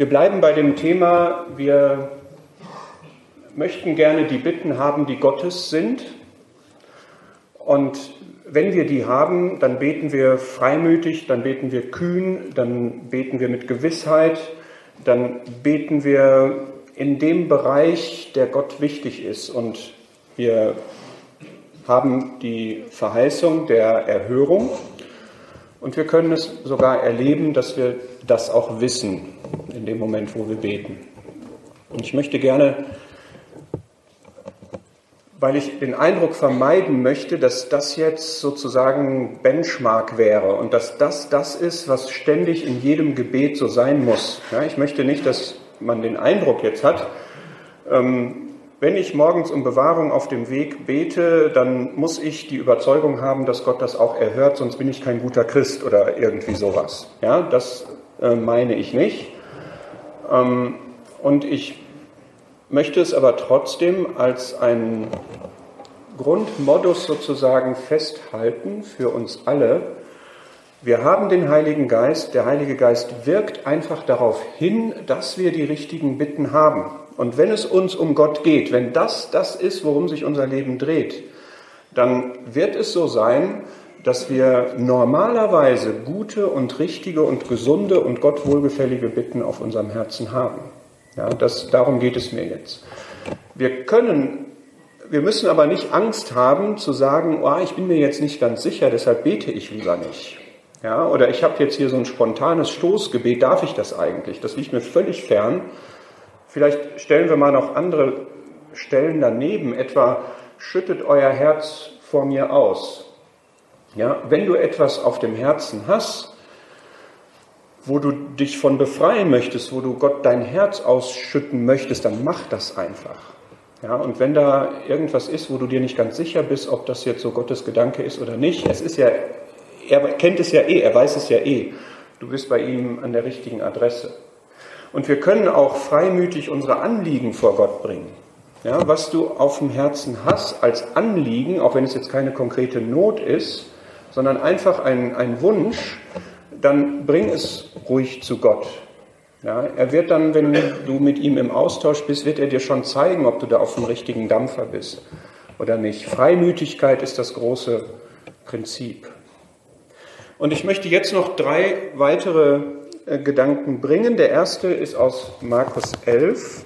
Wir bleiben bei dem Thema, wir möchten gerne die Bitten haben, die Gottes sind. Und wenn wir die haben, dann beten wir freimütig, dann beten wir kühn, dann beten wir mit Gewissheit, dann beten wir in dem Bereich, der Gott wichtig ist. Und wir haben die Verheißung der Erhörung und wir können es sogar erleben, dass wir das auch wissen in dem Moment, wo wir beten. Und ich möchte gerne weil ich den Eindruck vermeiden möchte, dass das jetzt sozusagen Benchmark wäre und dass das das ist, was ständig in jedem Gebet so sein muss. Ja, ich möchte nicht, dass man den Eindruck jetzt hat, ähm, wenn ich morgens um Bewahrung auf dem Weg bete, dann muss ich die Überzeugung haben, dass Gott das auch erhört, sonst bin ich kein guter Christ oder irgendwie sowas. Ja, das äh, meine ich nicht. Ähm, und ich möchte es aber trotzdem als einen Grundmodus sozusagen festhalten für uns alle. Wir haben den Heiligen Geist, der Heilige Geist wirkt einfach darauf hin, dass wir die richtigen Bitten haben. Und wenn es uns um Gott geht, wenn das das ist, worum sich unser Leben dreht, dann wird es so sein, dass wir normalerweise gute und richtige und gesunde und Gott wohlgefällige Bitten auf unserem Herzen haben. Ja, das, darum geht es mir jetzt. Wir können, wir müssen aber nicht Angst haben zu sagen, oh, ich bin mir jetzt nicht ganz sicher, deshalb bete ich lieber nicht. Ja, oder ich habe jetzt hier so ein spontanes Stoßgebet, darf ich das eigentlich? Das liegt mir völlig fern. Vielleicht stellen wir mal noch andere Stellen daneben, etwa schüttet euer Herz vor mir aus. Ja, wenn du etwas auf dem Herzen hast, wo du dich von befreien möchtest, wo du Gott dein Herz ausschütten möchtest, dann mach das einfach. Ja, und wenn da irgendwas ist, wo du dir nicht ganz sicher bist, ob das jetzt so Gottes Gedanke ist oder nicht, es ist ja, er kennt es ja eh, er weiß es ja eh. Du bist bei ihm an der richtigen Adresse. Und wir können auch freimütig unsere Anliegen vor Gott bringen. Ja, was du auf dem Herzen hast als Anliegen, auch wenn es jetzt keine konkrete Not ist, sondern einfach ein, ein Wunsch, dann bring es ruhig zu Gott. Ja, er wird dann, wenn du mit ihm im Austausch bist, wird er dir schon zeigen, ob du da auf dem richtigen Dampfer bist oder nicht. Freimütigkeit ist das große Prinzip. Und ich möchte jetzt noch drei weitere äh, Gedanken bringen. Der erste ist aus Markus 11.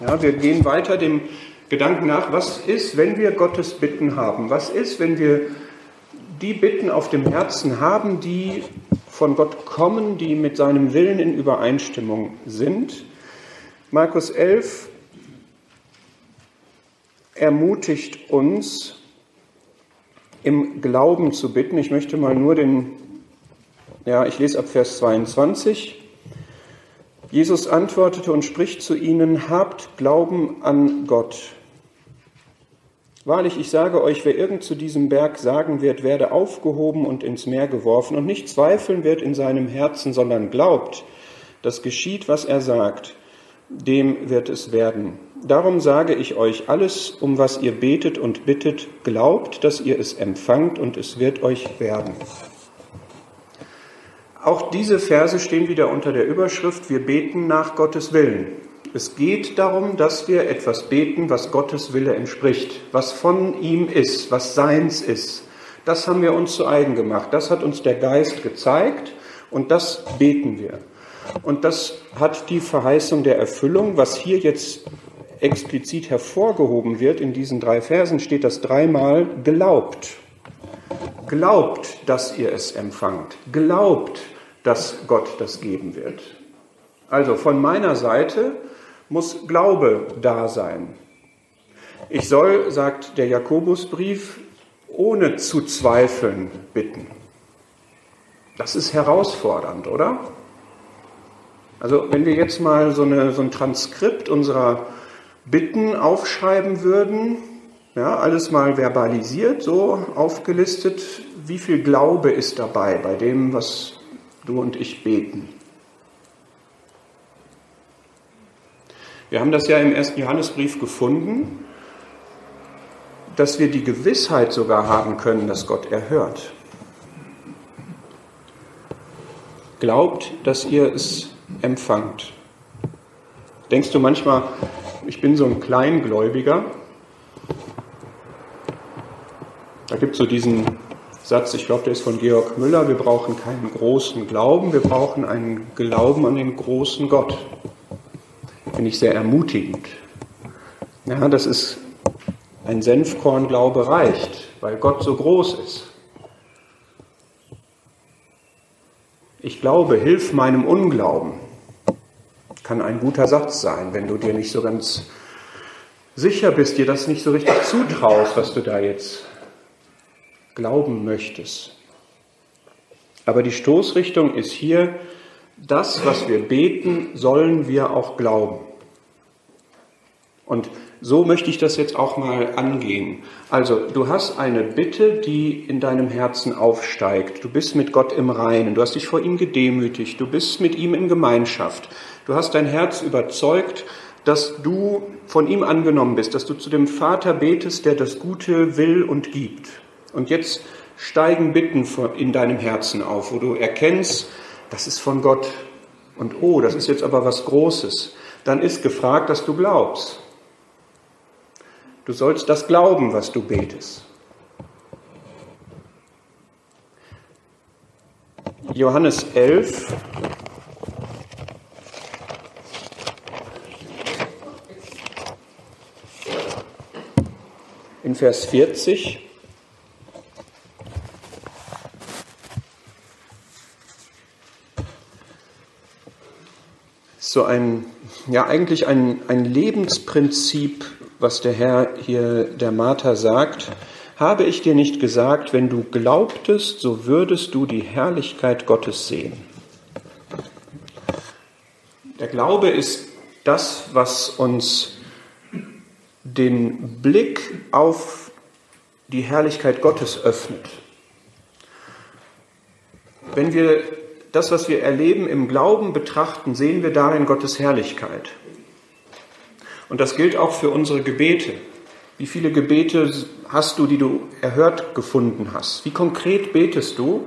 Ja, wir gehen weiter dem Gedanken nach, was ist, wenn wir Gottes Bitten haben? Was ist, wenn wir die Bitten auf dem Herzen haben, die von Gott kommen, die mit seinem Willen in Übereinstimmung sind. Markus 11 ermutigt uns, im Glauben zu bitten. Ich möchte mal nur den, ja, ich lese ab Vers 22. Jesus antwortete und spricht zu ihnen, habt Glauben an Gott. Wahrlich, ich sage euch, wer irgend zu diesem Berg sagen wird, werde aufgehoben und ins Meer geworfen und nicht zweifeln wird in seinem Herzen, sondern glaubt, dass geschieht, was er sagt, dem wird es werden. Darum sage ich euch, alles, um was ihr betet und bittet, glaubt, dass ihr es empfangt und es wird euch werden. Auch diese Verse stehen wieder unter der Überschrift, wir beten nach Gottes Willen. Es geht darum, dass wir etwas beten, was Gottes Wille entspricht, was von ihm ist, was seins ist. Das haben wir uns zu eigen gemacht. Das hat uns der Geist gezeigt und das beten wir. Und das hat die Verheißung der Erfüllung, was hier jetzt explizit hervorgehoben wird. In diesen drei Versen steht das dreimal glaubt. Glaubt, dass ihr es empfangt. Glaubt, dass Gott das geben wird. Also von meiner Seite muss Glaube da sein. Ich soll, sagt der Jakobusbrief, ohne zu zweifeln bitten. Das ist herausfordernd, oder? Also wenn wir jetzt mal so, eine, so ein Transkript unserer Bitten aufschreiben würden, ja, alles mal verbalisiert, so aufgelistet, wie viel Glaube ist dabei bei dem, was du und ich beten? Wir haben das ja im ersten Johannesbrief gefunden, dass wir die Gewissheit sogar haben können, dass Gott erhört. Glaubt, dass ihr es empfangt. Denkst du manchmal, ich bin so ein Kleingläubiger? Da gibt es so diesen Satz, ich glaube, der ist von Georg Müller, wir brauchen keinen großen Glauben, wir brauchen einen Glauben an den großen Gott. Finde ich sehr ermutigend. Ja, das ist ein Senfkornglaube reicht, weil Gott so groß ist. Ich glaube, hilf meinem Unglauben kann ein guter Satz sein, wenn du dir nicht so ganz sicher bist, dir das nicht so richtig zutraust, was du da jetzt glauben möchtest. Aber die Stoßrichtung ist hier, das, was wir beten, sollen wir auch glauben. Und so möchte ich das jetzt auch mal angehen. Also, du hast eine Bitte, die in deinem Herzen aufsteigt. Du bist mit Gott im Reinen. Du hast dich vor ihm gedemütigt. Du bist mit ihm in Gemeinschaft. Du hast dein Herz überzeugt, dass du von ihm angenommen bist, dass du zu dem Vater betest, der das Gute will und gibt. Und jetzt steigen Bitten in deinem Herzen auf, wo du erkennst, das ist von Gott. Und oh, das ist jetzt aber was Großes. Dann ist gefragt, dass du glaubst. Du sollst das glauben, was du betest. Johannes 11, in Vers 40. So ein, ja, eigentlich ein, ein Lebensprinzip, was der Herr hier der Martha sagt. Habe ich dir nicht gesagt, wenn du glaubtest, so würdest du die Herrlichkeit Gottes sehen? Der Glaube ist das, was uns den Blick auf die Herrlichkeit Gottes öffnet. Wenn wir das, was wir erleben, im Glauben betrachten, sehen wir darin Gottes Herrlichkeit. Und das gilt auch für unsere Gebete. Wie viele Gebete hast du, die du erhört gefunden hast? Wie konkret betest du?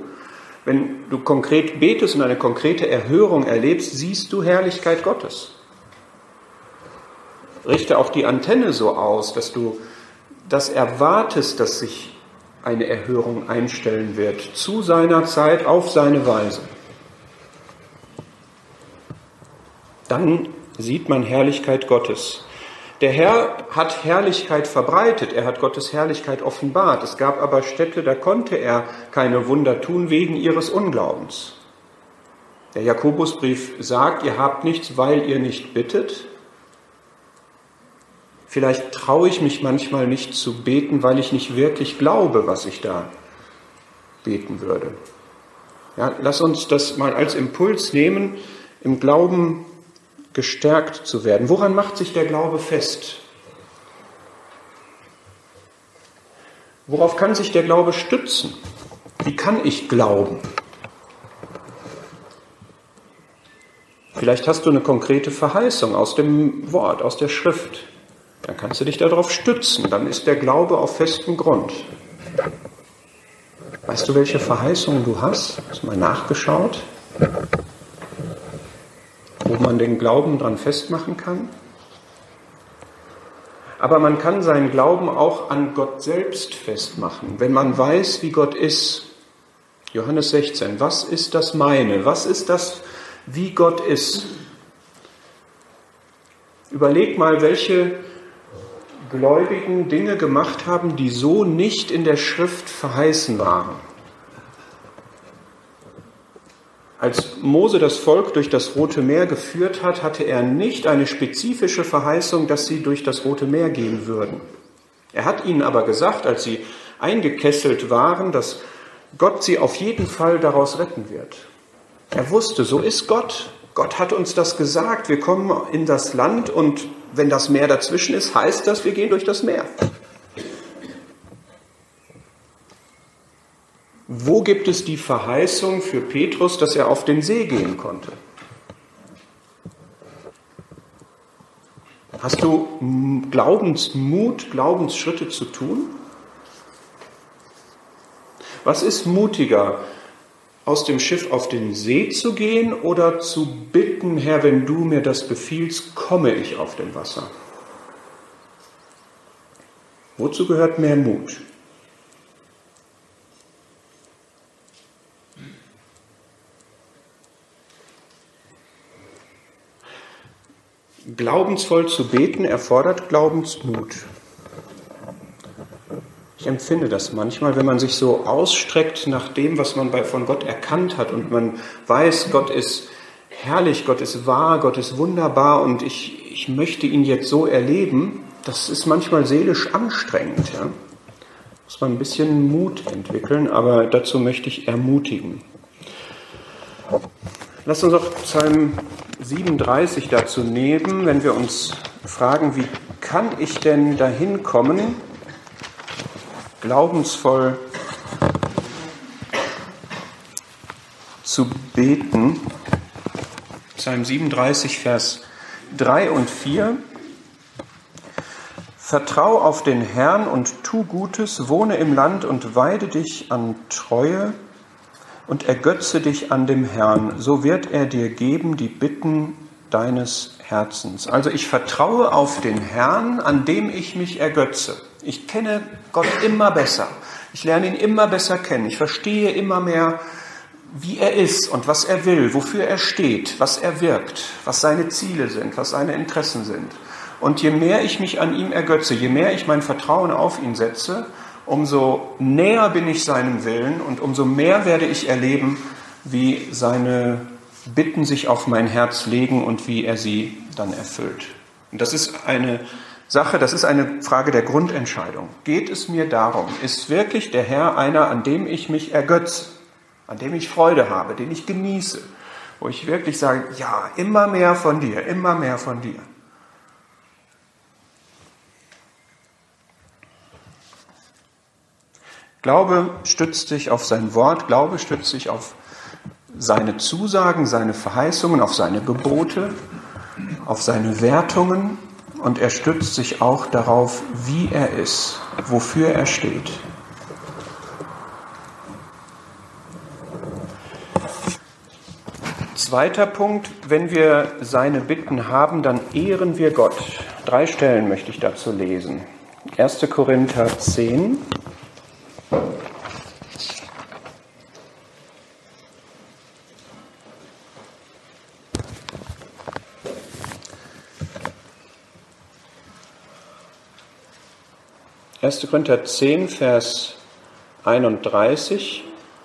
Wenn du konkret betest und eine konkrete Erhörung erlebst, siehst du Herrlichkeit Gottes richte auch die Antenne so aus, dass du das erwartest, dass sich eine Erhörung einstellen wird, zu seiner Zeit, auf seine Weise. Dann sieht man Herrlichkeit Gottes. Der Herr hat Herrlichkeit verbreitet, er hat Gottes Herrlichkeit offenbart. Es gab aber Städte, da konnte er keine Wunder tun wegen ihres Unglaubens. Der Jakobusbrief sagt, ihr habt nichts, weil ihr nicht bittet. Vielleicht traue ich mich manchmal nicht zu beten, weil ich nicht wirklich glaube, was ich da beten würde. Ja, lass uns das mal als Impuls nehmen, im Glauben gestärkt zu werden. Woran macht sich der Glaube fest? Worauf kann sich der Glaube stützen? Wie kann ich glauben? Vielleicht hast du eine konkrete Verheißung aus dem Wort, aus der Schrift. Dann kannst du dich darauf stützen. Dann ist der Glaube auf festem Grund. Weißt du, welche Verheißungen du hast? Hast du mal nachgeschaut? Wo man den Glauben dran festmachen kann? Aber man kann seinen Glauben auch an Gott selbst festmachen, wenn man weiß, wie Gott ist. Johannes 16, was ist das meine? Was ist das, wie Gott ist? Überleg mal, welche Gläubigen Dinge gemacht haben, die so nicht in der Schrift verheißen waren. Als Mose das Volk durch das Rote Meer geführt hat, hatte er nicht eine spezifische Verheißung, dass sie durch das Rote Meer gehen würden. Er hat ihnen aber gesagt, als sie eingekesselt waren, dass Gott sie auf jeden Fall daraus retten wird. Er wusste, so ist Gott. Gott hat uns das gesagt. Wir kommen in das Land und wenn das Meer dazwischen ist, heißt das, wir gehen durch das Meer. Wo gibt es die Verheißung für Petrus, dass er auf den See gehen konnte? Hast du Glaubensmut, Glaubensschritte zu tun? Was ist mutiger? Aus dem Schiff auf den See zu gehen oder zu bitten, Herr, wenn du mir das befiehlst, komme ich auf dem Wasser? Wozu gehört mehr Mut? Glaubensvoll zu beten erfordert Glaubensmut. Ich empfinde das manchmal, wenn man sich so ausstreckt nach dem, was man bei, von Gott erkannt hat und man weiß, Gott ist herrlich, Gott ist wahr, Gott ist wunderbar und ich, ich möchte ihn jetzt so erleben, das ist manchmal seelisch anstrengend. Ja? Muss man ein bisschen Mut entwickeln, aber dazu möchte ich ermutigen. Lass uns auch Psalm 37 dazu nehmen, wenn wir uns fragen, wie kann ich denn dahin kommen, glaubensvoll zu beten. Psalm 37, Vers 3 und 4. Vertrau auf den Herrn und tu Gutes, wohne im Land und weide dich an Treue und ergötze dich an dem Herrn, so wird er dir geben die Bitten deines Herzens. Also ich vertraue auf den Herrn, an dem ich mich ergötze. Ich kenne Gott immer besser. Ich lerne ihn immer besser kennen. Ich verstehe immer mehr, wie er ist und was er will, wofür er steht, was er wirkt, was seine Ziele sind, was seine Interessen sind. Und je mehr ich mich an ihm ergötze, je mehr ich mein Vertrauen auf ihn setze, umso näher bin ich seinem Willen und umso mehr werde ich erleben, wie seine Bitten sich auf mein Herz legen und wie er sie dann erfüllt. Und das ist eine Sache, das ist eine Frage der Grundentscheidung. Geht es mir darum, ist wirklich der Herr einer, an dem ich mich ergötze, an dem ich Freude habe, den ich genieße, wo ich wirklich sage, ja, immer mehr von dir, immer mehr von dir. Glaube stützt sich auf sein Wort, Glaube stützt sich auf seine Zusagen, seine Verheißungen, auf seine Gebote, auf seine Wertungen, und er stützt sich auch darauf, wie er ist, wofür er steht. Zweiter Punkt, wenn wir seine Bitten haben, dann ehren wir Gott. Drei Stellen möchte ich dazu lesen. 1. Korinther 10. Erste Korinther 10, Vers 31.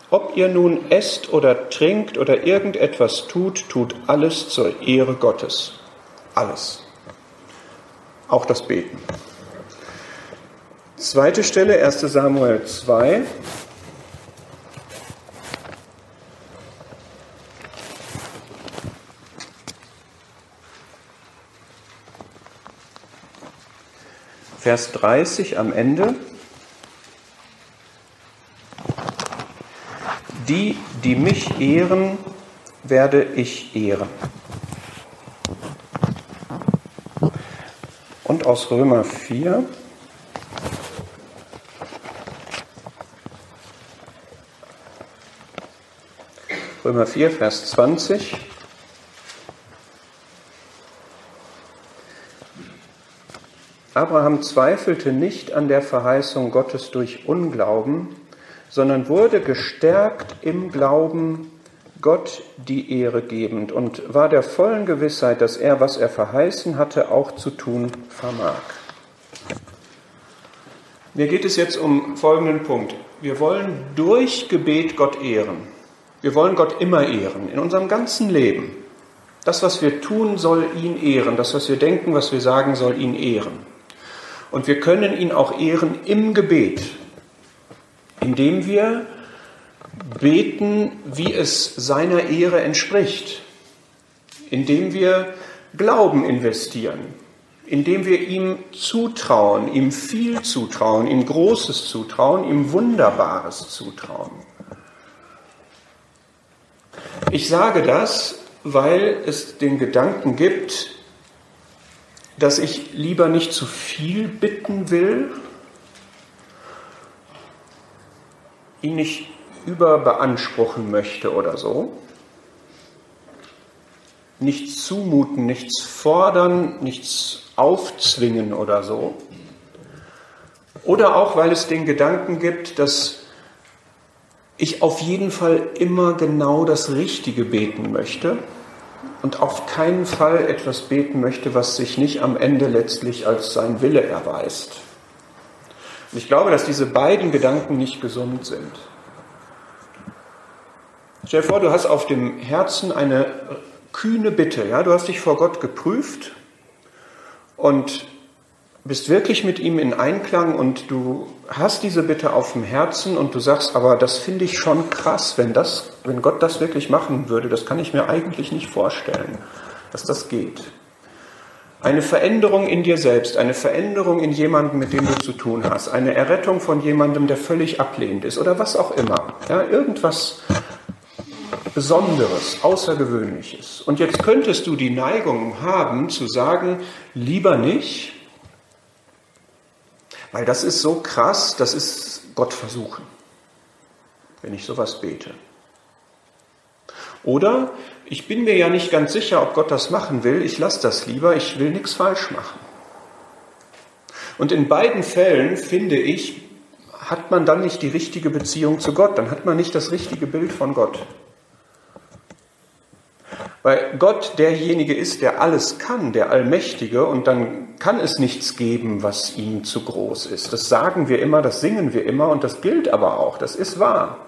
Ob ihr nun esst oder trinkt oder irgendetwas tut, tut alles zur Ehre Gottes. Alles. Auch das Beten. Zweite Stelle, 1 Samuel 2. Vers 30 am Ende. Die, die mich ehren, werde ich ehren. Und aus Römer 4. Römer 4, Vers 20. Abraham zweifelte nicht an der Verheißung Gottes durch Unglauben, sondern wurde gestärkt im Glauben, Gott die Ehre gebend und war der vollen Gewissheit, dass er, was er verheißen hatte, auch zu tun vermag. Mir geht es jetzt um folgenden Punkt. Wir wollen durch Gebet Gott ehren. Wir wollen Gott immer ehren, in unserem ganzen Leben. Das, was wir tun, soll ihn ehren. Das, was wir denken, was wir sagen, soll ihn ehren. Und wir können ihn auch ehren im Gebet, indem wir beten, wie es seiner Ehre entspricht, indem wir Glauben investieren, indem wir ihm zutrauen, ihm viel zutrauen, ihm Großes zutrauen, ihm Wunderbares zutrauen. Ich sage das, weil es den Gedanken gibt, dass ich lieber nicht zu viel bitten will, ihn nicht überbeanspruchen möchte oder so. Nichts zumuten, nichts fordern, nichts aufzwingen oder so. Oder auch, weil es den Gedanken gibt, dass ich auf jeden Fall immer genau das Richtige beten möchte und auf keinen Fall etwas beten möchte, was sich nicht am Ende letztlich als sein Wille erweist. Und ich glaube, dass diese beiden Gedanken nicht gesund sind. Stell dir vor, du hast auf dem Herzen eine kühne Bitte. Ja? Du hast dich vor Gott geprüft und bist wirklich mit ihm in Einklang und du hast diese Bitte auf dem Herzen und du sagst, aber das finde ich schon krass, wenn das, wenn Gott das wirklich machen würde, das kann ich mir eigentlich nicht vorstellen, dass das geht. Eine Veränderung in dir selbst, eine Veränderung in jemandem, mit dem du zu tun hast, eine Errettung von jemandem, der völlig ablehnend ist oder was auch immer. Ja, irgendwas Besonderes, Außergewöhnliches. Und jetzt könntest du die Neigung haben zu sagen, lieber nicht, weil das ist so krass, das ist Gott versuchen, wenn ich sowas bete. Oder ich bin mir ja nicht ganz sicher, ob Gott das machen will, ich lasse das lieber, ich will nichts falsch machen. Und in beiden Fällen, finde ich, hat man dann nicht die richtige Beziehung zu Gott, dann hat man nicht das richtige Bild von Gott. Weil Gott derjenige ist, der alles kann, der Allmächtige, und dann kann es nichts geben, was ihm zu groß ist. Das sagen wir immer, das singen wir immer, und das gilt aber auch, das ist wahr.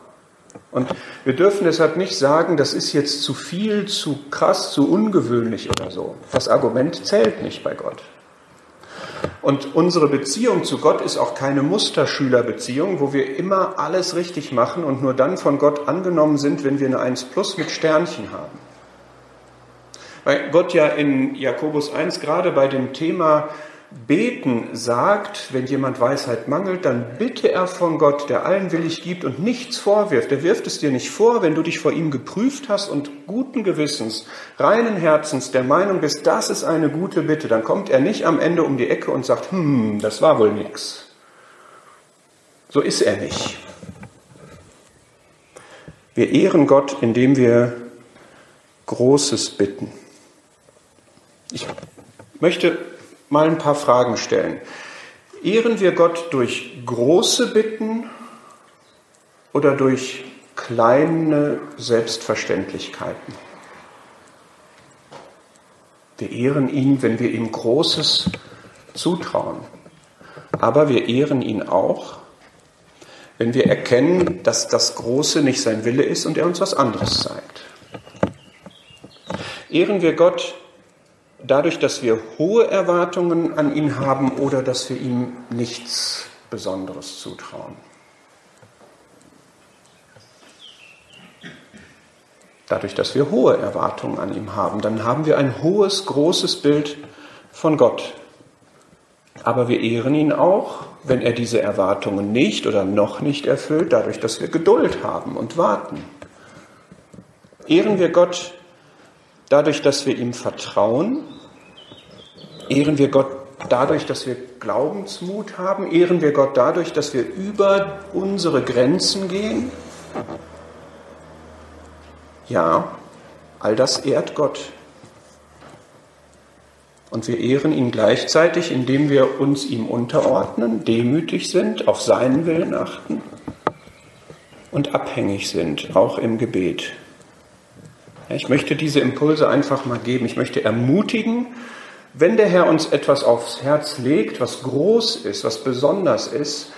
Und wir dürfen deshalb nicht sagen, das ist jetzt zu viel, zu krass, zu ungewöhnlich oder so. Das Argument zählt nicht bei Gott. Und unsere Beziehung zu Gott ist auch keine Musterschülerbeziehung, wo wir immer alles richtig machen und nur dann von Gott angenommen sind, wenn wir eine 1 plus mit Sternchen haben. Weil Gott ja in Jakobus 1 gerade bei dem Thema Beten sagt, wenn jemand Weisheit mangelt, dann bitte er von Gott, der allen willig gibt und nichts vorwirft. Er wirft es dir nicht vor, wenn du dich vor ihm geprüft hast und guten Gewissens, reinen Herzens der Meinung bist, das ist eine gute Bitte, dann kommt er nicht am Ende um die Ecke und sagt, hm, das war wohl nix. So ist er nicht. Wir ehren Gott, indem wir Großes bitten. Ich möchte mal ein paar Fragen stellen. Ehren wir Gott durch große Bitten oder durch kleine Selbstverständlichkeiten? Wir ehren ihn, wenn wir ihm Großes zutrauen. Aber wir ehren ihn auch, wenn wir erkennen, dass das Große nicht sein Wille ist und er uns was anderes zeigt. Ehren wir Gott dadurch, dass wir hohe Erwartungen an ihn haben oder dass wir ihm nichts Besonderes zutrauen. Dadurch, dass wir hohe Erwartungen an ihm haben, dann haben wir ein hohes, großes Bild von Gott. Aber wir ehren ihn auch, wenn er diese Erwartungen nicht oder noch nicht erfüllt, dadurch, dass wir Geduld haben und warten. Ehren wir Gott Dadurch, dass wir ihm vertrauen, ehren wir Gott dadurch, dass wir Glaubensmut haben, ehren wir Gott dadurch, dass wir über unsere Grenzen gehen. Ja, all das ehrt Gott. Und wir ehren ihn gleichzeitig, indem wir uns ihm unterordnen, demütig sind, auf seinen Willen achten und abhängig sind, auch im Gebet. Ich möchte diese Impulse einfach mal geben. Ich möchte ermutigen, wenn der Herr uns etwas aufs Herz legt, was groß ist, was besonders ist,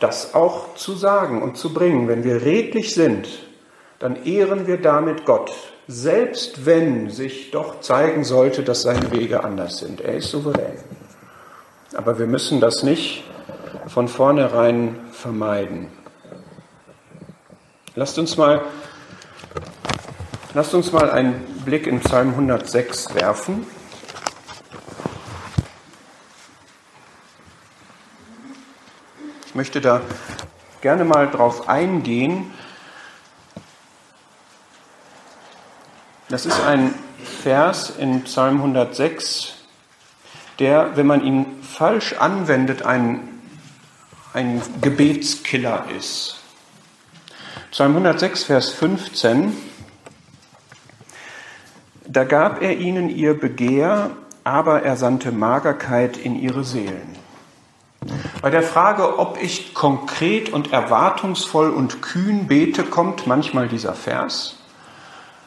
das auch zu sagen und zu bringen. Wenn wir redlich sind, dann ehren wir damit Gott, selbst wenn sich doch zeigen sollte, dass seine Wege anders sind. Er ist souverän. Aber wir müssen das nicht von vornherein vermeiden. Lasst uns mal Lasst uns mal einen Blick in Psalm 106 werfen. Ich möchte da gerne mal drauf eingehen. Das ist ein Vers in Psalm 106, der, wenn man ihn falsch anwendet, ein, ein Gebetskiller ist. Psalm 106, Vers 15. Da gab er ihnen ihr Begehr, aber er sandte Magerkeit in ihre Seelen. Bei der Frage, ob ich konkret und erwartungsvoll und kühn bete, kommt manchmal dieser Vers,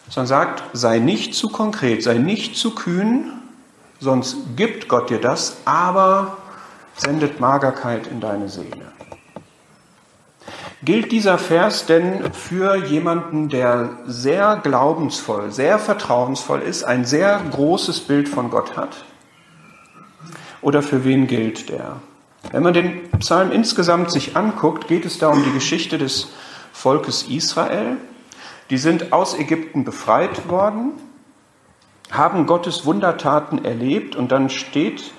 sondern sagt, sei nicht zu konkret, sei nicht zu kühn, sonst gibt Gott dir das, aber sendet Magerkeit in deine Seele. Gilt dieser Vers denn für jemanden, der sehr glaubensvoll, sehr vertrauensvoll ist, ein sehr großes Bild von Gott hat? Oder für wen gilt der? Wenn man den Psalm insgesamt sich anguckt, geht es da um die Geschichte des Volkes Israel. Die sind aus Ägypten befreit worden, haben Gottes Wundertaten erlebt und dann steht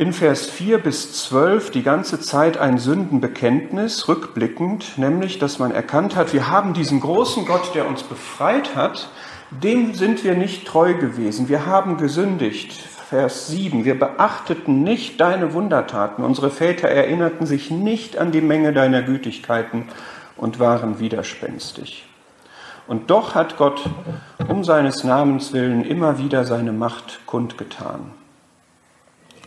in Vers 4 bis 12 die ganze Zeit ein Sündenbekenntnis, rückblickend, nämlich, dass man erkannt hat, wir haben diesen großen Gott, der uns befreit hat, dem sind wir nicht treu gewesen. Wir haben gesündigt. Vers 7. Wir beachteten nicht deine Wundertaten. Unsere Väter erinnerten sich nicht an die Menge deiner Gütigkeiten und waren widerspenstig. Und doch hat Gott um seines Namens willen immer wieder seine Macht kundgetan.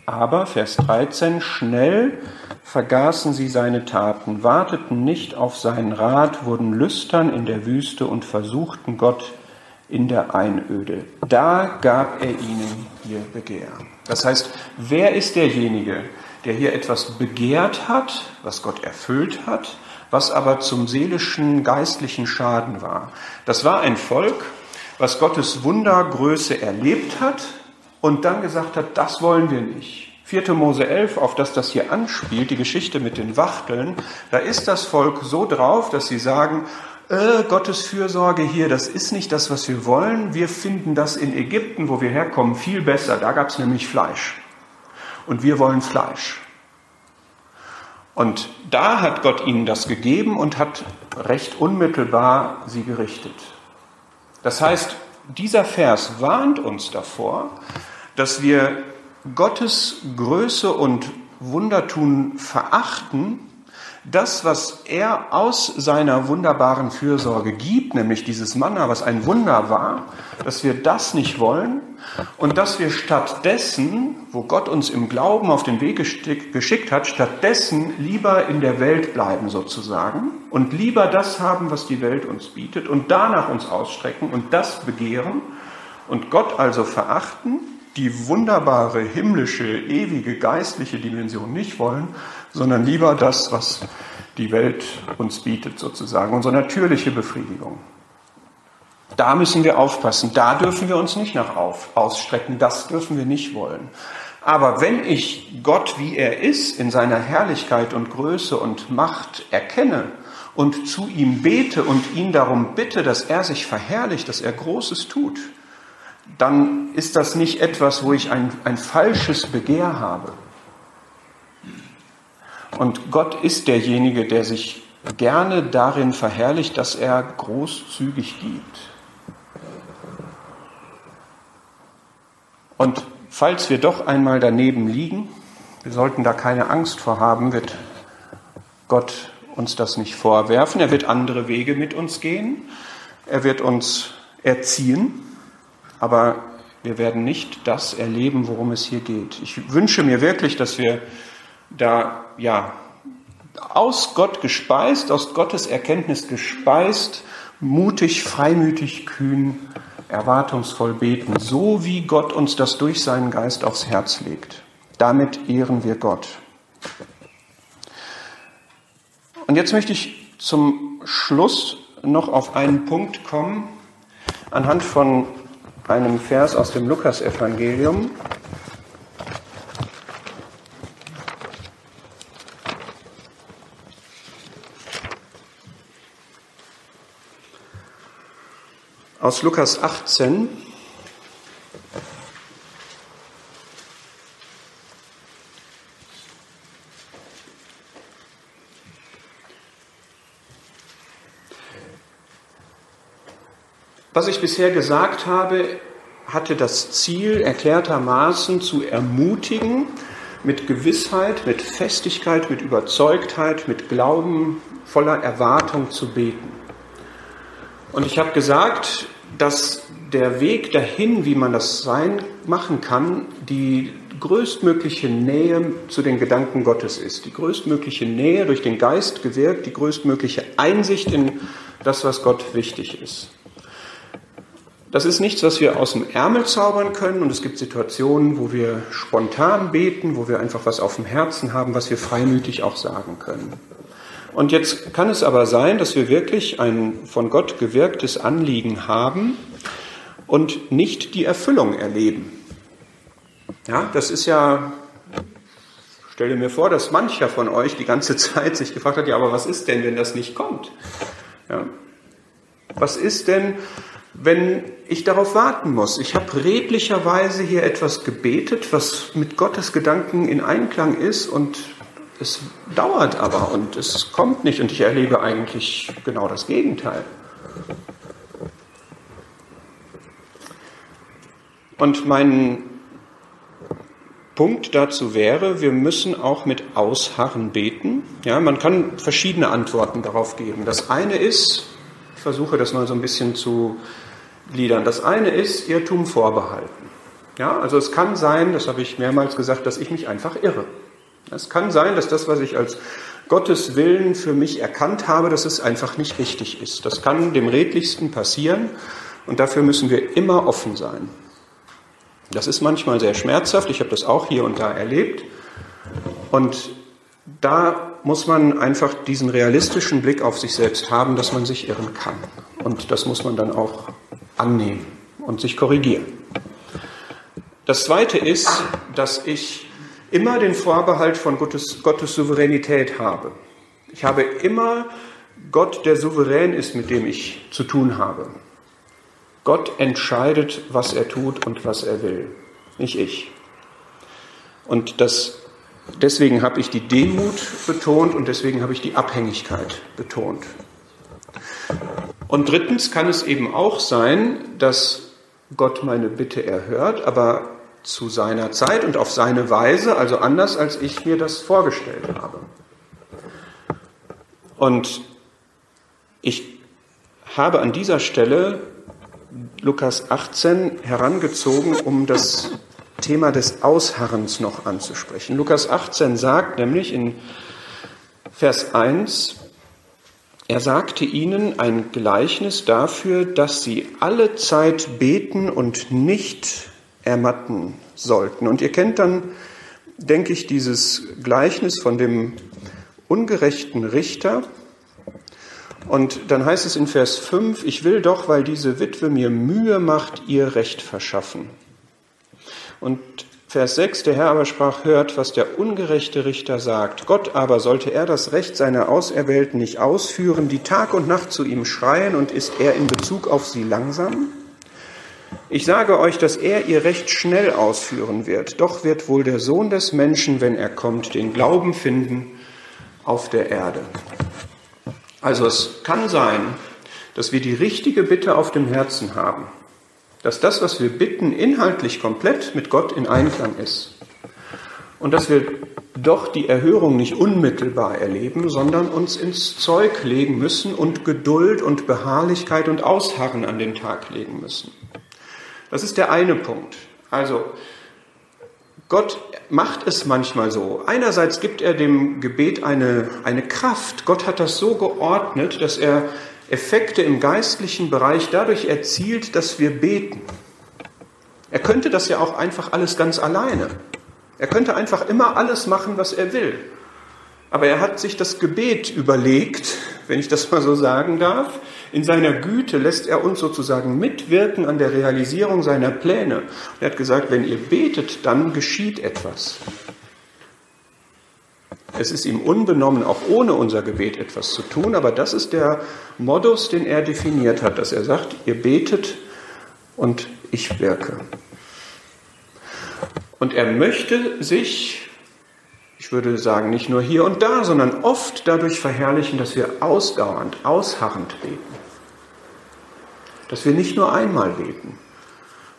Aber, Vers 13, schnell vergaßen sie seine Taten, warteten nicht auf seinen Rat, wurden lüstern in der Wüste und versuchten Gott in der Einöde. Da gab er ihnen ihr Begehr. Das heißt, wer ist derjenige, der hier etwas begehrt hat, was Gott erfüllt hat, was aber zum seelischen, geistlichen Schaden war? Das war ein Volk, was Gottes Wundergröße erlebt hat, und dann gesagt hat, das wollen wir nicht. 4. Mose 11, auf das das hier anspielt, die Geschichte mit den Wachteln, da ist das Volk so drauf, dass sie sagen, äh, Gottes Fürsorge hier, das ist nicht das, was wir wollen. Wir finden das in Ägypten, wo wir herkommen, viel besser. Da gab es nämlich Fleisch. Und wir wollen Fleisch. Und da hat Gott ihnen das gegeben und hat recht unmittelbar sie gerichtet. Das heißt, dieser Vers warnt uns davor, dass wir Gottes Größe und Wundertun verachten, das, was er aus seiner wunderbaren Fürsorge gibt, nämlich dieses Manna, was ein Wunder war, dass wir das nicht wollen und dass wir stattdessen, wo Gott uns im Glauben auf den Weg geschickt hat, stattdessen lieber in der Welt bleiben sozusagen und lieber das haben, was die Welt uns bietet und danach uns ausstrecken und das begehren und Gott also verachten die wunderbare himmlische, ewige, geistliche Dimension nicht wollen, sondern lieber das, was die Welt uns bietet, sozusagen, unsere natürliche Befriedigung. Da müssen wir aufpassen, da dürfen wir uns nicht nach auf, ausstrecken, das dürfen wir nicht wollen. Aber wenn ich Gott, wie er ist, in seiner Herrlichkeit und Größe und Macht erkenne und zu ihm bete und ihn darum bitte, dass er sich verherrlicht, dass er Großes tut, dann ist das nicht etwas, wo ich ein, ein falsches Begehr habe. Und Gott ist derjenige, der sich gerne darin verherrlicht, dass er großzügig gibt. Und falls wir doch einmal daneben liegen, wir sollten da keine Angst vor haben, wird Gott uns das nicht vorwerfen. Er wird andere Wege mit uns gehen. Er wird uns erziehen aber wir werden nicht das erleben, worum es hier geht. Ich wünsche mir wirklich, dass wir da, ja, aus Gott gespeist, aus Gottes Erkenntnis gespeist, mutig, freimütig, kühn, erwartungsvoll beten, so wie Gott uns das durch seinen Geist aufs Herz legt. Damit ehren wir Gott. Und jetzt möchte ich zum Schluss noch auf einen Punkt kommen, anhand von einem Vers aus dem Lukasevangelium. Aus Lukas 18. Was ich bisher gesagt habe, hatte das Ziel, erklärtermaßen zu ermutigen, mit Gewissheit, mit Festigkeit, mit Überzeugtheit, mit Glauben, voller Erwartung zu beten. Und ich habe gesagt, dass der Weg dahin, wie man das sein machen kann, die größtmögliche Nähe zu den Gedanken Gottes ist, die größtmögliche Nähe durch den Geist gewirkt, die größtmögliche Einsicht in das, was Gott wichtig ist. Das ist nichts, was wir aus dem Ärmel zaubern können und es gibt Situationen, wo wir spontan beten, wo wir einfach was auf dem Herzen haben, was wir freimütig auch sagen können. Und jetzt kann es aber sein, dass wir wirklich ein von Gott gewirktes Anliegen haben und nicht die Erfüllung erleben. Ja, das ist ja, stelle mir vor, dass mancher von euch die ganze Zeit sich gefragt hat, ja, aber was ist denn, wenn das nicht kommt? Ja. Was ist denn, wenn ich darauf warten muss. Ich habe redlicherweise hier etwas gebetet, was mit Gottes Gedanken in Einklang ist und es dauert aber und es kommt nicht und ich erlebe eigentlich genau das Gegenteil. Und mein Punkt dazu wäre, wir müssen auch mit Ausharren beten. Ja, man kann verschiedene Antworten darauf geben. Das eine ist, ich versuche das mal so ein bisschen zu gliedern. Das eine ist Irrtum vorbehalten. Ja, also es kann sein, das habe ich mehrmals gesagt, dass ich mich einfach irre. Es kann sein, dass das, was ich als Gottes Willen für mich erkannt habe, dass es einfach nicht richtig ist. Das kann dem Redlichsten passieren und dafür müssen wir immer offen sein. Das ist manchmal sehr schmerzhaft, ich habe das auch hier und da erlebt. Und da muss man einfach diesen realistischen Blick auf sich selbst haben, dass man sich irren kann. Und das muss man dann auch annehmen und sich korrigieren. Das Zweite ist, dass ich immer den Vorbehalt von Gottes, Gottes Souveränität habe. Ich habe immer Gott, der souverän ist, mit dem ich zu tun habe. Gott entscheidet, was er tut und was er will, nicht ich. Und das, deswegen habe ich die Demut betont und deswegen habe ich die Abhängigkeit betont. Und drittens kann es eben auch sein, dass Gott meine Bitte erhört, aber zu seiner Zeit und auf seine Weise, also anders, als ich mir das vorgestellt habe. Und ich habe an dieser Stelle Lukas 18 herangezogen, um das Thema des Ausharrens noch anzusprechen. Lukas 18 sagt nämlich in Vers 1, er sagte ihnen ein Gleichnis dafür, dass sie alle Zeit beten und nicht ermatten sollten. Und ihr kennt dann, denke ich, dieses Gleichnis von dem ungerechten Richter. Und dann heißt es in Vers 5, ich will doch, weil diese Witwe mir Mühe macht, ihr Recht verschaffen. Und Vers 6, der Herr aber sprach, hört, was der ungerechte Richter sagt. Gott aber, sollte er das Recht seiner Auserwählten nicht ausführen, die Tag und Nacht zu ihm schreien, und ist er in Bezug auf sie langsam? Ich sage euch, dass er ihr Recht schnell ausführen wird. Doch wird wohl der Sohn des Menschen, wenn er kommt, den Glauben finden auf der Erde. Also es kann sein, dass wir die richtige Bitte auf dem Herzen haben dass das, was wir bitten, inhaltlich komplett mit Gott in Einklang ist. Und dass wir doch die Erhörung nicht unmittelbar erleben, sondern uns ins Zeug legen müssen und Geduld und Beharrlichkeit und Ausharren an den Tag legen müssen. Das ist der eine Punkt. Also Gott macht es manchmal so. Einerseits gibt er dem Gebet eine, eine Kraft. Gott hat das so geordnet, dass er Effekte im geistlichen Bereich dadurch erzielt, dass wir beten. Er könnte das ja auch einfach alles ganz alleine. Er könnte einfach immer alles machen, was er will. Aber er hat sich das Gebet überlegt, wenn ich das mal so sagen darf. In seiner Güte lässt er uns sozusagen mitwirken an der Realisierung seiner Pläne. Er hat gesagt, wenn ihr betet, dann geschieht etwas. Es ist ihm unbenommen, auch ohne unser Gebet etwas zu tun, aber das ist der Modus, den er definiert hat, dass er sagt, ihr betet und ich wirke. Und er möchte sich, ich würde sagen, nicht nur hier und da, sondern oft dadurch verherrlichen, dass wir ausdauernd, ausharrend beten. Dass wir nicht nur einmal beten,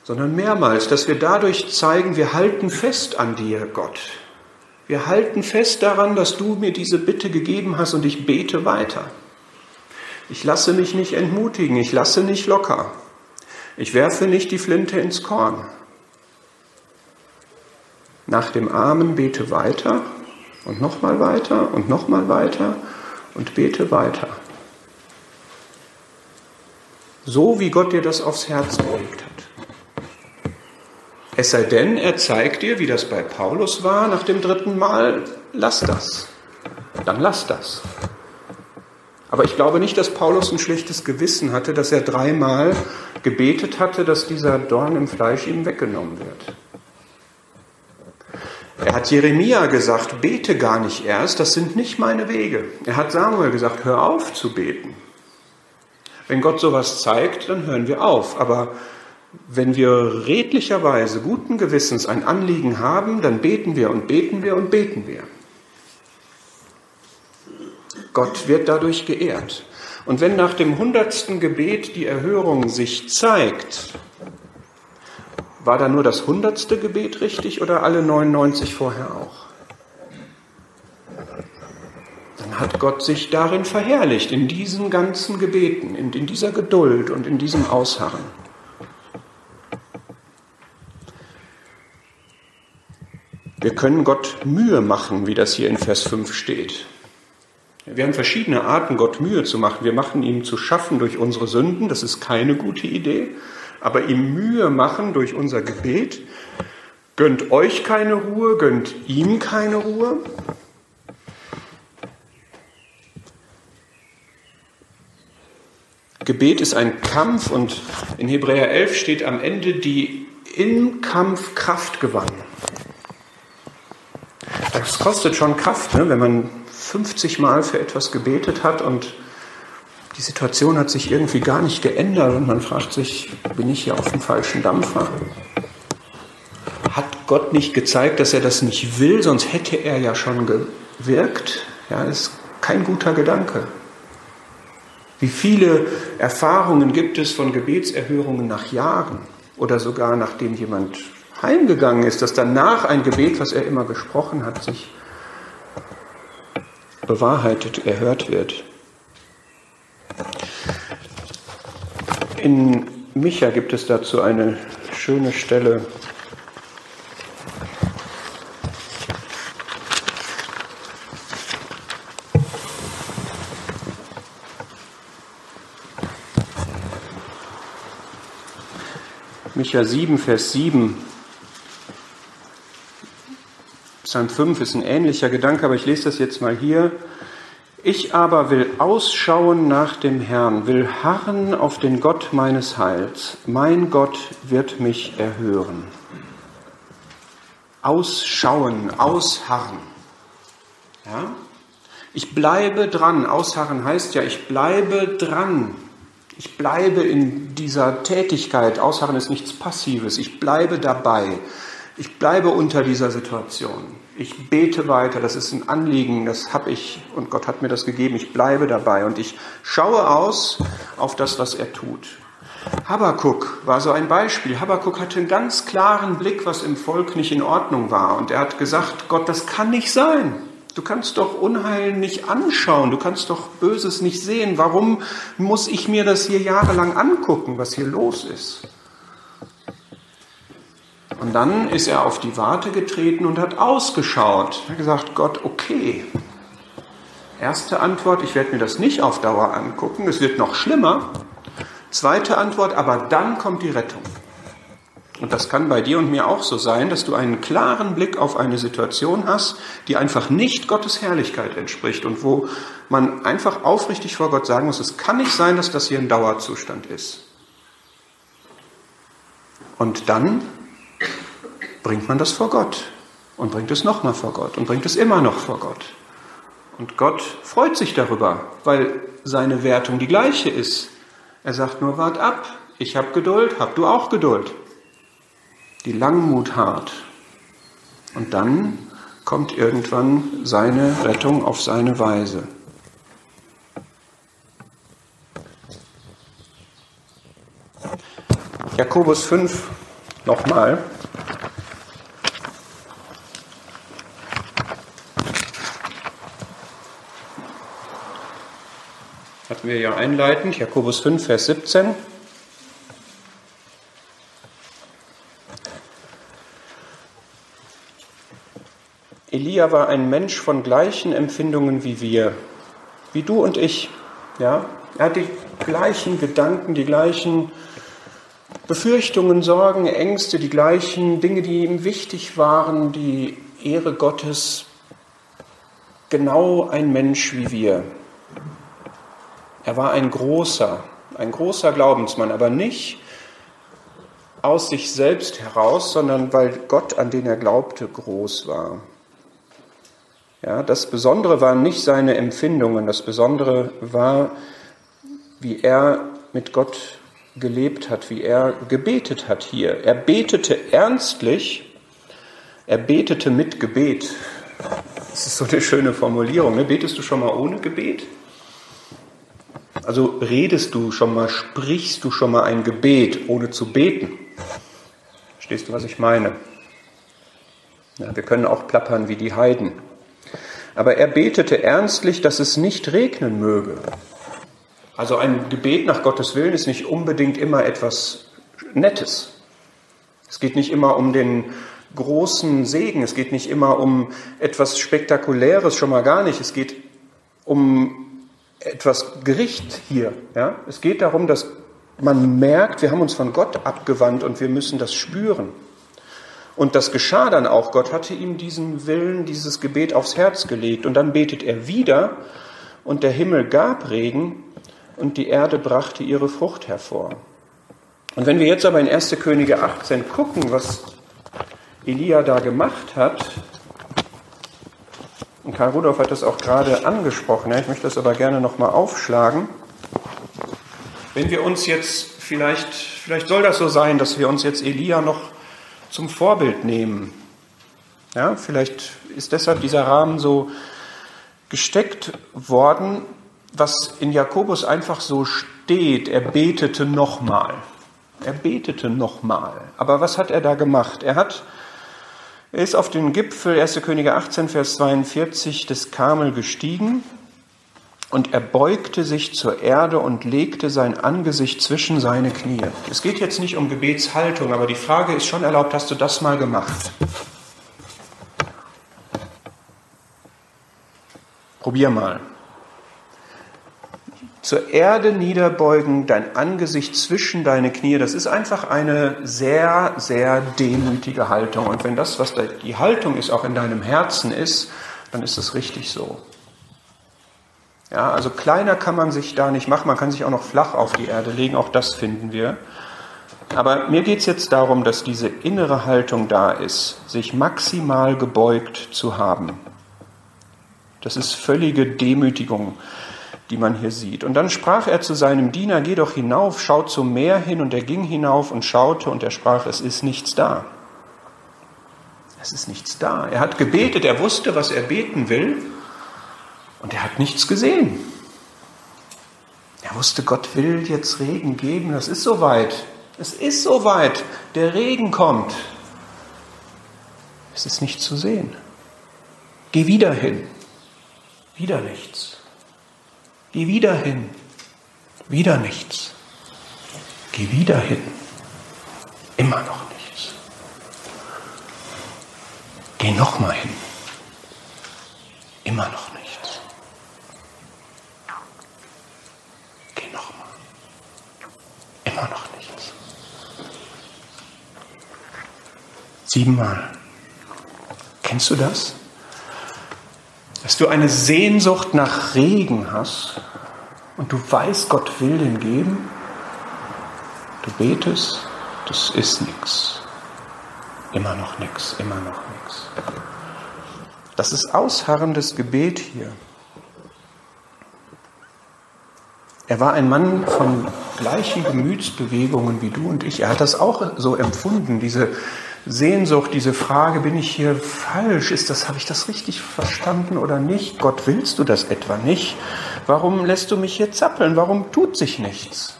sondern mehrmals, dass wir dadurch zeigen, wir halten fest an dir, Gott. Wir halten fest daran, dass du mir diese Bitte gegeben hast und ich bete weiter. Ich lasse mich nicht entmutigen, ich lasse nicht locker. Ich werfe nicht die Flinte ins Korn. Nach dem Amen bete weiter und nochmal weiter und nochmal weiter und bete weiter. So wie Gott dir das aufs Herz gelegt hat. Es sei denn, er zeigt dir, wie das bei Paulus war, nach dem dritten Mal, lass das. Dann lass das. Aber ich glaube nicht, dass Paulus ein schlechtes Gewissen hatte, dass er dreimal gebetet hatte, dass dieser Dorn im Fleisch ihm weggenommen wird. Er hat Jeremia gesagt, bete gar nicht erst, das sind nicht meine Wege. Er hat Samuel gesagt, hör auf zu beten. Wenn Gott sowas zeigt, dann hören wir auf. Aber wenn wir redlicherweise, guten Gewissens ein Anliegen haben, dann beten wir und beten wir und beten wir. Gott wird dadurch geehrt. Und wenn nach dem hundertsten Gebet die Erhörung sich zeigt, war da nur das hundertste Gebet richtig oder alle 99 vorher auch? Dann hat Gott sich darin verherrlicht, in diesen ganzen Gebeten, in, in dieser Geduld und in diesem Ausharren. Wir können Gott Mühe machen, wie das hier in Vers 5 steht. Wir haben verschiedene Arten, Gott Mühe zu machen. Wir machen ihm zu schaffen durch unsere Sünden, das ist keine gute Idee, aber ihm Mühe machen durch unser Gebet. Gönnt euch keine Ruhe, gönnt ihm keine Ruhe. Gebet ist ein Kampf und in Hebräer 11 steht am Ende die im Kampf Kraft gewann. Das kostet schon Kraft, ne? wenn man 50 Mal für etwas gebetet hat und die Situation hat sich irgendwie gar nicht geändert und man fragt sich, bin ich hier auf dem falschen Dampfer? Hat Gott nicht gezeigt, dass er das nicht will, sonst hätte er ja schon gewirkt? Ja, ist kein guter Gedanke. Wie viele Erfahrungen gibt es von Gebetserhörungen nach Jahren oder sogar nachdem jemand heimgegangen ist, dass danach ein Gebet, was er immer gesprochen hat, sich bewahrheitet, erhört wird. In Micha gibt es dazu eine schöne Stelle. Micha 7, Vers 7. Psalm 5 ist ein ähnlicher Gedanke, aber ich lese das jetzt mal hier. Ich aber will ausschauen nach dem Herrn, will harren auf den Gott meines Heils. Mein Gott wird mich erhören. Ausschauen, ausharren. Ja? Ich bleibe dran. Ausharren heißt ja, ich bleibe dran. Ich bleibe in dieser Tätigkeit. Ausharren ist nichts Passives. Ich bleibe dabei. Ich bleibe unter dieser Situation. Ich bete weiter, das ist ein Anliegen, das habe ich und Gott hat mir das gegeben. Ich bleibe dabei und ich schaue aus auf das, was er tut. Habakuk war so ein Beispiel. Habakuk hatte einen ganz klaren Blick, was im Volk nicht in Ordnung war. Und er hat gesagt, Gott, das kann nicht sein. Du kannst doch Unheil nicht anschauen, du kannst doch Böses nicht sehen. Warum muss ich mir das hier jahrelang angucken, was hier los ist? Und dann ist er auf die Warte getreten und hat ausgeschaut. Er hat gesagt, Gott, okay. Erste Antwort, ich werde mir das nicht auf Dauer angucken, es wird noch schlimmer. Zweite Antwort, aber dann kommt die Rettung. Und das kann bei dir und mir auch so sein, dass du einen klaren Blick auf eine Situation hast, die einfach nicht Gottes Herrlichkeit entspricht und wo man einfach aufrichtig vor Gott sagen muss, es kann nicht sein, dass das hier ein Dauerzustand ist. Und dann bringt man das vor Gott und bringt es nochmal vor Gott und bringt es immer noch vor Gott. Und Gott freut sich darüber, weil seine Wertung die gleiche ist. Er sagt nur, wart ab, ich habe Geduld, hab du auch Geduld. Die Langmut hart. Und dann kommt irgendwann seine Rettung auf seine Weise. Jakobus 5 nochmal. Wir ja einleitend, Jakobus 5, Vers 17. Elia war ein Mensch von gleichen Empfindungen wie wir, wie du und ich. Ja? Er hat die gleichen Gedanken, die gleichen Befürchtungen, Sorgen, Ängste, die gleichen Dinge, die ihm wichtig waren, die Ehre Gottes, genau ein Mensch wie wir. Er war ein großer, ein großer Glaubensmann, aber nicht aus sich selbst heraus, sondern weil Gott, an den er glaubte, groß war. Ja, das Besondere waren nicht seine Empfindungen, das Besondere war, wie er mit Gott gelebt hat, wie er gebetet hat hier. Er betete ernstlich, er betete mit Gebet. Das ist so eine schöne Formulierung. Ne? Betest du schon mal ohne Gebet? Also redest du schon mal, sprichst du schon mal ein Gebet, ohne zu beten? Verstehst du, was ich meine? Ja, wir können auch plappern wie die Heiden. Aber er betete ernstlich, dass es nicht regnen möge. Also ein Gebet nach Gottes Willen ist nicht unbedingt immer etwas Nettes. Es geht nicht immer um den großen Segen, es geht nicht immer um etwas Spektakuläres, schon mal gar nicht. Es geht um etwas Gericht hier. Ja? Es geht darum, dass man merkt, wir haben uns von Gott abgewandt und wir müssen das spüren. Und das geschah dann auch. Gott hatte ihm diesen Willen, dieses Gebet aufs Herz gelegt. Und dann betet er wieder und der Himmel gab Regen und die Erde brachte ihre Frucht hervor. Und wenn wir jetzt aber in 1. Könige 18 gucken, was Elia da gemacht hat, und Karl Rudolf hat das auch gerade angesprochen, ich möchte das aber gerne nochmal aufschlagen. Wenn wir uns jetzt vielleicht, vielleicht soll das so sein, dass wir uns jetzt Elia noch zum Vorbild nehmen. Ja, vielleicht ist deshalb dieser Rahmen so gesteckt worden, was in Jakobus einfach so steht. Er betete nochmal. Er betete nochmal. Aber was hat er da gemacht? Er hat, er ist auf den Gipfel 1. Könige 18, Vers 42 des Karmel gestiegen und er beugte sich zur Erde und legte sein Angesicht zwischen seine Knie. Es geht jetzt nicht um Gebetshaltung, aber die Frage ist schon erlaubt, hast du das mal gemacht? Probier mal. Zur Erde niederbeugen, dein Angesicht zwischen deine Knie, das ist einfach eine sehr, sehr demütige Haltung. Und wenn das, was die Haltung ist, auch in deinem Herzen ist, dann ist es richtig so. Ja, also kleiner kann man sich da nicht machen, man kann sich auch noch flach auf die Erde legen, auch das finden wir. Aber mir geht es jetzt darum, dass diese innere Haltung da ist, sich maximal gebeugt zu haben. Das ist völlige Demütigung, die man hier sieht. Und dann sprach er zu seinem Diener, geh doch hinauf, schau zum Meer hin, und er ging hinauf und schaute, und er sprach, es ist nichts da. Es ist nichts da. Er hat gebetet, er wusste, was er beten will, und er hat nichts gesehen. Er wusste, Gott will jetzt Regen geben. Das ist soweit. Es ist soweit. Der Regen kommt. Es ist nicht zu sehen. Geh wieder hin. Wieder nichts. Geh wieder hin. Wieder nichts. Geh wieder hin. Immer noch nichts. Geh nochmal hin. Immer noch nichts. immer noch nichts. Siebenmal. Kennst du das? Dass du eine Sehnsucht nach Regen hast und du weißt, Gott will den geben. Du betest, das ist nichts. Immer noch nichts, immer noch nichts. Das ist ausharrendes Gebet hier. Er war ein Mann von gleichen Gemütsbewegungen wie du und ich. Er hat das auch so empfunden, diese Sehnsucht, diese Frage, bin ich hier falsch? Ist das, habe ich das richtig verstanden oder nicht? Gott, willst du das etwa nicht? Warum lässt du mich hier zappeln? Warum tut sich nichts?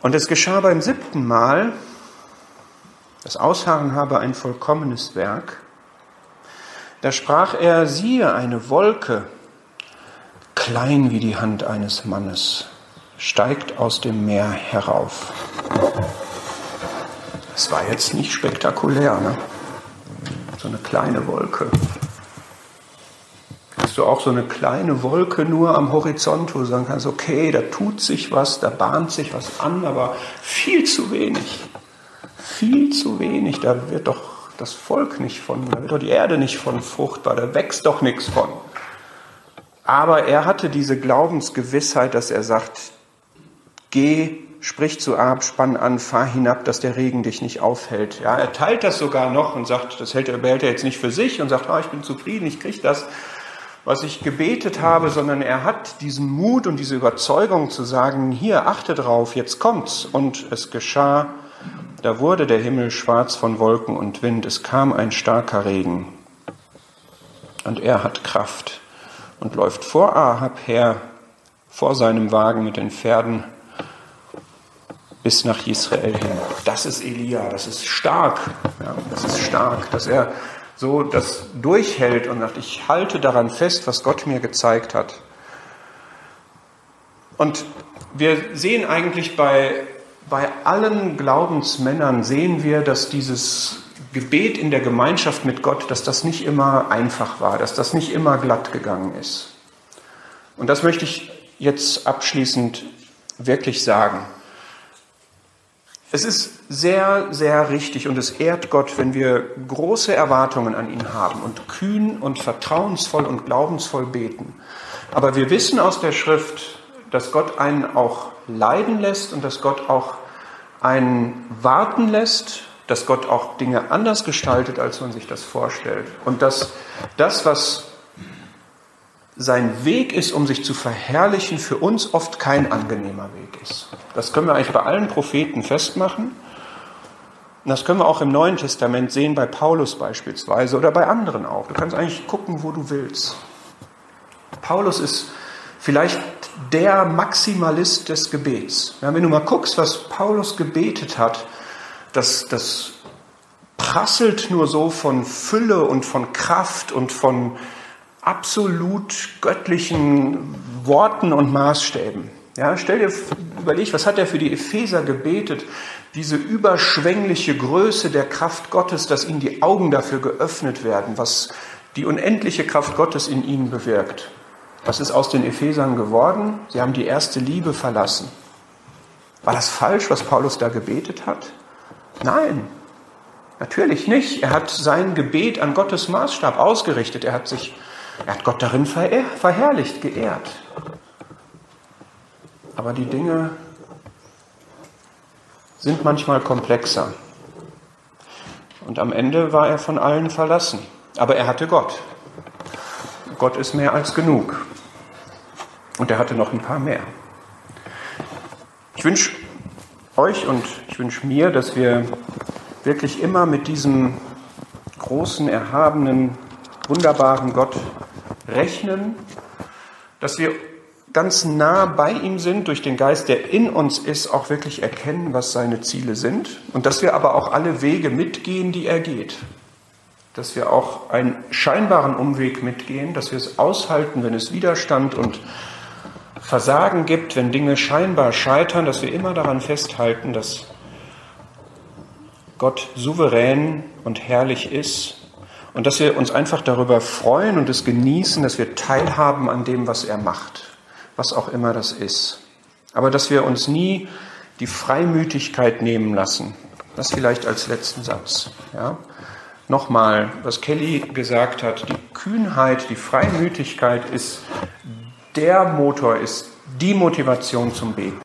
Und es geschah beim siebten Mal, das Ausharren habe ein vollkommenes Werk. Da sprach er, siehe, eine Wolke klein wie die Hand eines Mannes, steigt aus dem Meer herauf. Es war jetzt nicht spektakulär, ne? so eine kleine Wolke. Hast du auch so eine kleine Wolke nur am Horizont, wo du sagen kannst, okay, da tut sich was, da bahnt sich was an, aber viel zu wenig. Viel zu wenig, da wird doch das Volk nicht von, da wird doch die Erde nicht von fruchtbar, da wächst doch nichts von. Aber er hatte diese Glaubensgewissheit, dass er sagt, geh, sprich zu Ab, spann an, fahr hinab, dass der Regen dich nicht aufhält. Ja, er teilt das sogar noch und sagt, das hält er, behält er jetzt nicht für sich und sagt, oh, ich bin zufrieden, ich kriege das, was ich gebetet habe, sondern er hat diesen Mut und diese Überzeugung zu sagen, hier, achte drauf, jetzt kommt's. Und es geschah, da wurde der Himmel schwarz von Wolken und Wind, es kam ein starker Regen. Und er hat Kraft und läuft vor Ahab her, vor seinem Wagen mit den Pferden, bis nach Israel hin. Das ist Elia, das ist stark, ja, das ist stark, dass er so das durchhält und sagt, ich halte daran fest, was Gott mir gezeigt hat. Und wir sehen eigentlich bei, bei allen Glaubensmännern, sehen wir, dass dieses Gebet in der Gemeinschaft mit Gott, dass das nicht immer einfach war, dass das nicht immer glatt gegangen ist. Und das möchte ich jetzt abschließend wirklich sagen. Es ist sehr, sehr richtig und es ehrt Gott, wenn wir große Erwartungen an ihn haben und kühn und vertrauensvoll und glaubensvoll beten. Aber wir wissen aus der Schrift, dass Gott einen auch leiden lässt und dass Gott auch einen warten lässt, dass Gott auch Dinge anders gestaltet, als man sich das vorstellt. Und dass das, was sein Weg ist, um sich zu verherrlichen, für uns oft kein angenehmer Weg ist. Das können wir eigentlich bei allen Propheten festmachen. Und das können wir auch im Neuen Testament sehen, bei Paulus beispielsweise oder bei anderen auch. Du kannst eigentlich gucken, wo du willst. Paulus ist vielleicht der Maximalist des Gebets. Ja, wenn du mal guckst, was Paulus gebetet hat, das, das prasselt nur so von Fülle und von Kraft und von absolut göttlichen Worten und Maßstäben. Ja, stell dir, überleg, was hat er für die Epheser gebetet? Diese überschwängliche Größe der Kraft Gottes, dass ihnen die Augen dafür geöffnet werden, was die unendliche Kraft Gottes in ihnen bewirkt. Was ist aus den Ephesern geworden? Sie haben die erste Liebe verlassen. War das falsch, was Paulus da gebetet hat? Nein, natürlich nicht. Er hat sein Gebet an Gottes Maßstab ausgerichtet. Er hat sich er hat Gott darin verherrlicht, geehrt. Aber die Dinge sind manchmal komplexer. Und am Ende war er von allen verlassen. Aber er hatte Gott. Gott ist mehr als genug. Und er hatte noch ein paar mehr. Ich wünsche euch und ich wünsche mir, dass wir wirklich immer mit diesem großen, erhabenen, wunderbaren Gott rechnen, dass wir ganz nah bei ihm sind, durch den Geist, der in uns ist, auch wirklich erkennen, was seine Ziele sind und dass wir aber auch alle Wege mitgehen, die er geht. Dass wir auch einen scheinbaren Umweg mitgehen, dass wir es aushalten, wenn es Widerstand und Versagen gibt, wenn Dinge scheinbar scheitern, dass wir immer daran festhalten, dass Gott souverän und herrlich ist und dass wir uns einfach darüber freuen und es genießen, dass wir teilhaben an dem, was er macht, was auch immer das ist. Aber dass wir uns nie die Freimütigkeit nehmen lassen. Das vielleicht als letzten Satz. Ja? Nochmal, was Kelly gesagt hat, die Kühnheit, die Freimütigkeit ist der Motor, ist die Motivation zum Beten.